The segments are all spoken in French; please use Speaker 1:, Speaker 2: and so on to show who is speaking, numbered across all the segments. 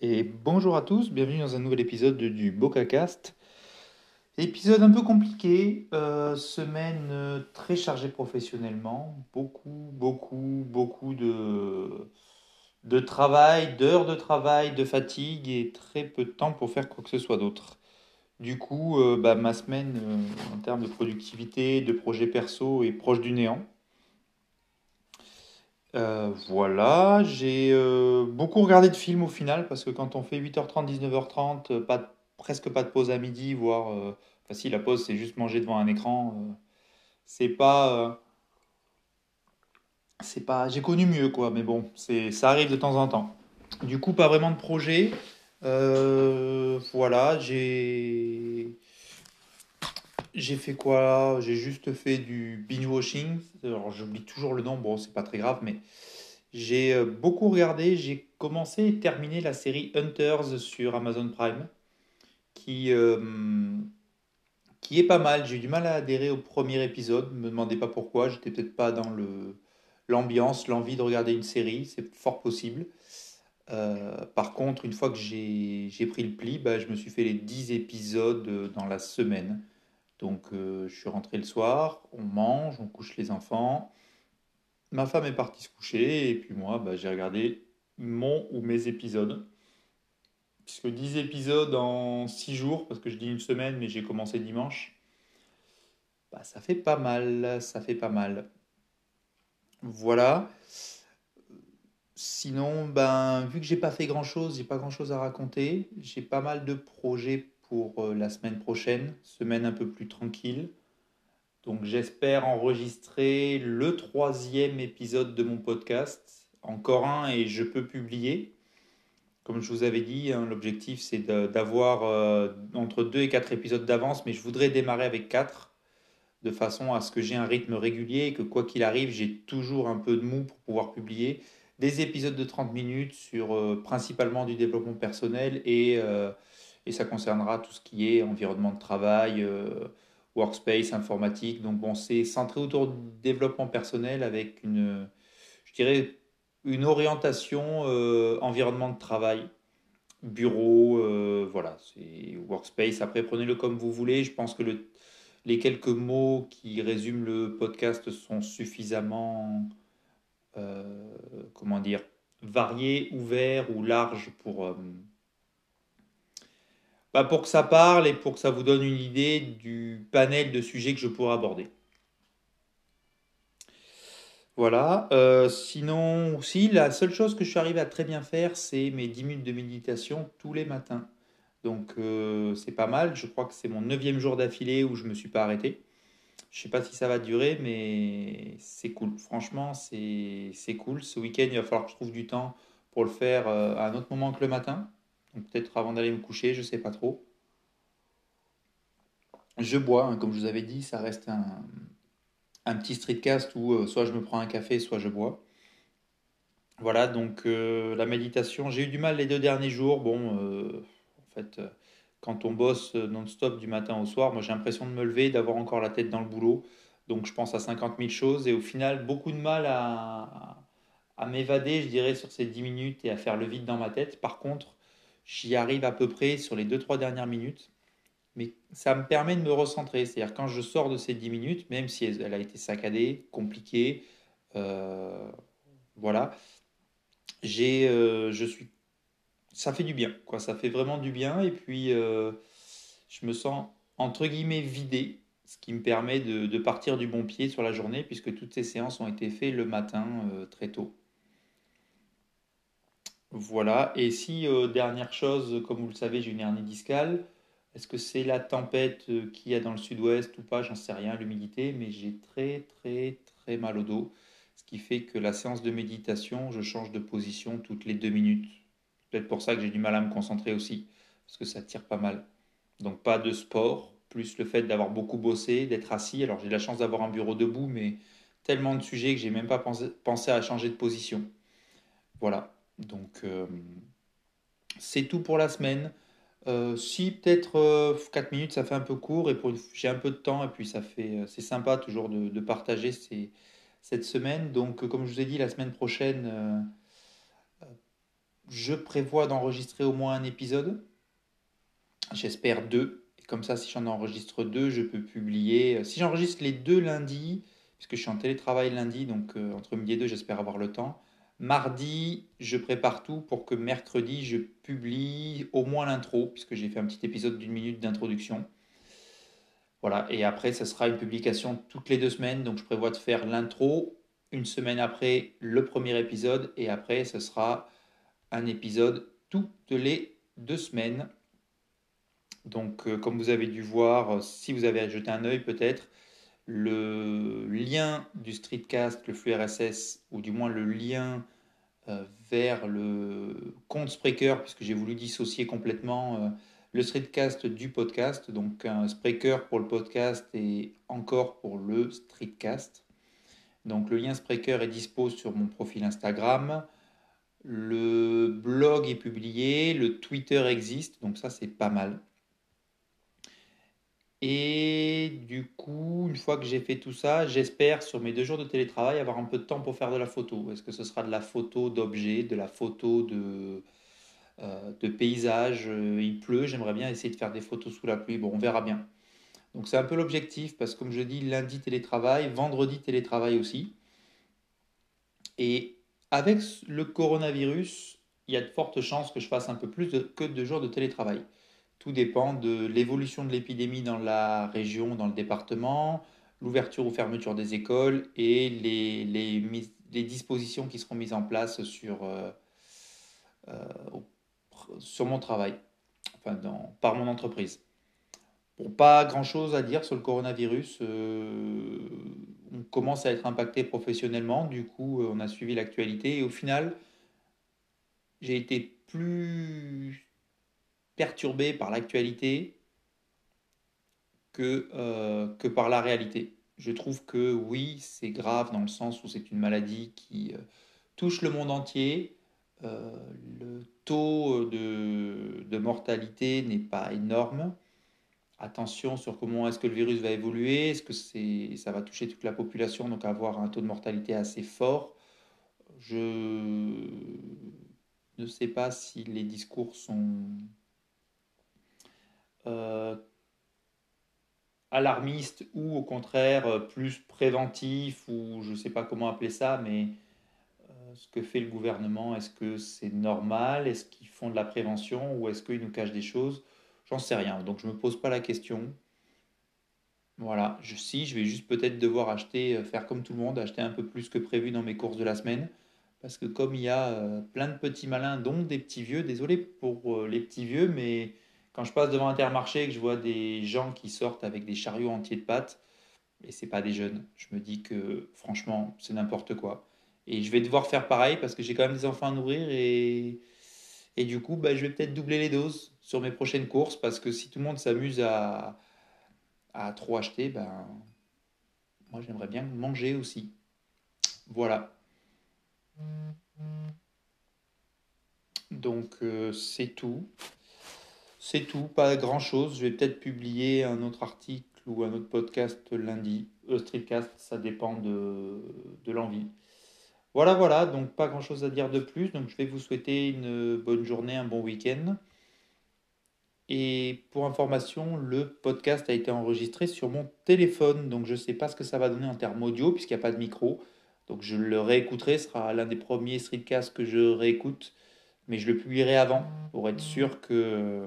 Speaker 1: et bonjour à tous, bienvenue dans un nouvel épisode du BocaCast. Épisode un peu compliqué, euh, semaine euh, très chargée professionnellement, beaucoup, beaucoup, beaucoup de, travail, d'heures de travail, de fatigue et très peu de temps pour faire quoi que ce soit d'autre. Du coup, euh, bah, ma semaine en termes de productivité, de projets perso est proche du néant. Euh, voilà, j'ai euh, beaucoup regardé de films au final parce que quand on fait 8h30, 19h30, euh, pas presque pas de pause à midi, voire enfin si la pause c'est juste manger devant un écran, c'est pas c'est pas j'ai connu mieux quoi, mais bon, c'est ça arrive de temps en temps. Du coup, pas vraiment de projet. voilà, j'ai j'ai fait quoi? J'ai juste fait du binge-watching. Alors j'oublie toujours le nom, bon c'est pas très grave, mais j'ai euh, beaucoup regardé. J'ai commencé et terminé la série Hunters sur Amazon Prime, qui, euh, qui est pas mal. J'ai eu du mal à adhérer au premier épisode. Ne me demandez pas pourquoi. J'étais peut-être pas dans le l'ambiance, l'envie de regarder une série. C'est fort possible. Euh, par contre, une fois que j'ai pris le pli, bah, je me suis fait les 10 épisodes dans la semaine. Donc euh, je suis rentré le soir, on mange, on couche les enfants. Ma femme est partie se coucher et puis moi bah, j'ai regardé mon ou mes épisodes. Puisque 10 épisodes en 6 jours, parce que je dis une semaine mais j'ai commencé dimanche, bah, ça fait pas mal, ça fait pas mal. Voilà. Sinon, ben, vu que j'ai pas fait grand chose, j'ai pas grand chose à raconter. J'ai pas mal de projets pour euh, la semaine prochaine, semaine un peu plus tranquille. Donc j'espère enregistrer le troisième épisode de mon podcast, encore un et je peux publier. Comme je vous avais dit, hein, l'objectif c'est d'avoir euh, entre deux et quatre épisodes d'avance, mais je voudrais démarrer avec quatre, de façon à ce que j'ai un rythme régulier et que quoi qu'il arrive, j'ai toujours un peu de mou pour pouvoir publier des épisodes de 30 minutes sur euh, principalement du développement personnel et et ça concernera tout ce qui est environnement de travail, euh, workspace, informatique. Donc bon, c'est centré autour du développement personnel avec une, je dirais, une orientation euh, environnement de travail, bureau, euh, voilà, c'est workspace. Après, prenez-le comme vous voulez. Je pense que le, les quelques mots qui résument le podcast sont suffisamment, comment dire, variés, ouverts ou larges pour bah, pour que ça parle et pour que ça vous donne une idée du panel de sujets que je pourrais aborder. Voilà. Euh, sinon, aussi, la seule chose que je suis arrivé à très bien faire, c'est mes 10 minutes de méditation tous les matins. Donc, euh, c'est pas mal. Je crois que c'est mon neuvième jour d'affilée où je ne me suis pas arrêté. Je ne sais pas si ça va durer, mais c'est cool. Franchement, c'est cool. Ce week-end, il va falloir que je trouve du temps pour le faire euh, à un autre moment que le matin peut-être avant d'aller me coucher, je sais pas trop. Je bois, hein, comme je vous avais dit, ça reste un, un petit streetcast où euh, soit je me prends un café, soit je bois. Voilà, donc euh, la méditation, j'ai eu du mal les deux derniers jours. Bon, euh, en fait, quand on bosse non-stop du matin au soir, moi j'ai l'impression de me lever, d'avoir encore la tête dans le boulot. Donc je pense à 50 000 choses et au final, beaucoup de mal à, à m'évader, je dirais, sur ces 10 minutes et à faire le vide dans ma tête. Par contre, J'y arrive à peu près sur les 2-3 dernières minutes. Mais ça me permet de me recentrer. C'est-à-dire quand je sors de ces 10 minutes, même si elle a été saccadée, compliquée, euh, voilà, j'ai, euh, je suis, ça fait du bien, quoi. Ça fait vraiment du bien. Et puis, euh, je me sens entre guillemets vidé, ce qui me permet de, de, partir du bon pied sur la journée, puisque toutes ces séances ont été faites le matin très tôt. Voilà. Et si, euh, dernière chose, comme vous le savez, j'ai une hernie discale. Est-ce que c'est la tempête euh, qu'il y a dans le sud-ouest ou pas? J'en sais rien, l'humidité, mais j'ai très très très mal au dos. Ce qui fait que la séance de méditation, je change de position toutes les deux minutes. Peut-être pour ça que j'ai du mal à me concentrer aussi, parce que ça tire pas mal. Donc pas de sport, plus le fait d'avoir beaucoup bossé, d'être assis. Alors j'ai la chance d'avoir un bureau debout, mais tellement de sujets que j'ai même pas pensé, pensé à changer de position. Voilà. Donc, euh, c'est tout pour la semaine. Euh, si peut-être 4 euh, minutes, ça fait un peu court et pour j'ai un peu de temps et puis ça fait c'est sympa toujours de, partager cette semaine. Donc, comme je vous ai dit, la semaine prochaine, je prévois d'enregistrer au moins un épisode. J'espère deux. Et comme ça, si j'en enregistre deux, je peux publier. Si j'enregistre les deux lundis, puisque je suis en télétravail lundi, donc entre midi et deux, j'espère avoir le temps. Mardi, je prépare tout pour que mercredi, je publie au moins l'intro, puisque j'ai fait un petit épisode d'une minute d'introduction. Voilà, et après, ce sera une publication toutes les deux semaines, donc je prévois de faire l'intro, une semaine après le premier épisode, et après, ce sera un épisode toutes les deux semaines. Donc, euh, comme vous avez dû voir, si vous avez jeté un œil peut-être, le lien du streetcast, le flux RSS, ou du moins le lien euh, vers le compte Spreaker, puisque j'ai voulu dissocier complètement euh, le streetcast du podcast. Donc un Spreaker pour le podcast et encore pour le streetcast. Donc le lien Spreaker est dispo sur mon profil Instagram. Le blog est publié, le Twitter existe, donc ça c'est pas mal. Et du coup, une fois que j'ai fait tout ça, j'espère sur mes deux jours de télétravail avoir un peu de temps pour faire de la photo. Est-ce que ce sera de la photo d'objets, de la photo de, euh, de paysage euh, Il pleut, j'aimerais bien essayer de faire des photos sous la pluie. Bon, on verra bien. Donc c'est un peu l'objectif parce que comme je dis, lundi télétravail, vendredi télétravail aussi. Et avec le coronavirus, il y a de fortes chances que je fasse un peu plus que deux jours de télétravail. Tout dépend de l'évolution de l'épidémie dans la région, dans le département, l'ouverture ou fermeture des écoles et les, les, dispositions qui seront mises en place sur, euh, euh, sur mon travail, enfin dans, par mon entreprise. Bon, pas grand-chose à dire sur le coronavirus. Euh, on commence à être impacté professionnellement, du coup on a suivi l'actualité et au final, j'ai été plus perturbé par l'actualité que, euh, que par la réalité. Je trouve que oui, c'est grave dans le sens où c'est une maladie qui euh, touche le monde entier. Euh, le taux de, de mortalité n'est pas énorme. Attention sur comment est-ce que le virus va évoluer. Est-ce que c'est, ça va toucher toute la population, donc avoir un taux de mortalité assez fort? Je ne sais pas si les discours sont euh, alarmiste ou au contraire euh, plus préventif ou je ne sais pas comment appeler ça, mais euh, ce que fait le gouvernement, est-ce que c'est normal? Est-ce qu'ils font de la prévention ou est-ce qu'ils nous cachent des choses? J'en sais rien, donc je ne me pose pas la question. Voilà, je, si, je vais juste peut-être devoir acheter, faire comme tout le monde, acheter un peu plus que prévu dans mes courses de la semaine. Parce que comme il y a plein de petits malins, dont des petits vieux, désolé pour les petits vieux, mais quand je passe devant Intermarché et que je vois des gens qui sortent avec des chariots entiers de pâtes, et c'est pas des jeunes, je me dis que franchement, c'est n'importe quoi. Et je vais devoir faire pareil parce que j'ai quand même des enfants à nourrir et, et du coup, bah, je vais peut-être doubler les doses sur mes prochaines courses parce que si tout le monde s'amuse à, à trop acheter, ben, moi j'aimerais bien manger aussi. Voilà. Donc euh, c'est tout. C'est tout, pas grand-chose. Je vais peut-être publier un autre article ou un autre podcast lundi. Euh, streetcast, ça dépend de, de l'envie. Voilà, voilà, donc pas grand-chose à dire de plus. Donc je vais vous souhaiter une bonne journée, un bon week-end. Et pour information, le podcast a été enregistré sur mon téléphone. Donc je ne sais pas ce que ça va donner en termes audio puisqu'il n'y a pas de micro. Donc je le réécouterai, ce sera l'un des premiers streetcasts que je réécoute mais je le publierai avant pour être sûr que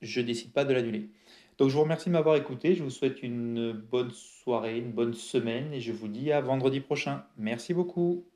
Speaker 1: je décide pas de l'annuler. Donc je vous remercie de m'avoir écouté, je vous souhaite une bonne soirée, une bonne semaine et je vous dis à vendredi prochain. Merci beaucoup.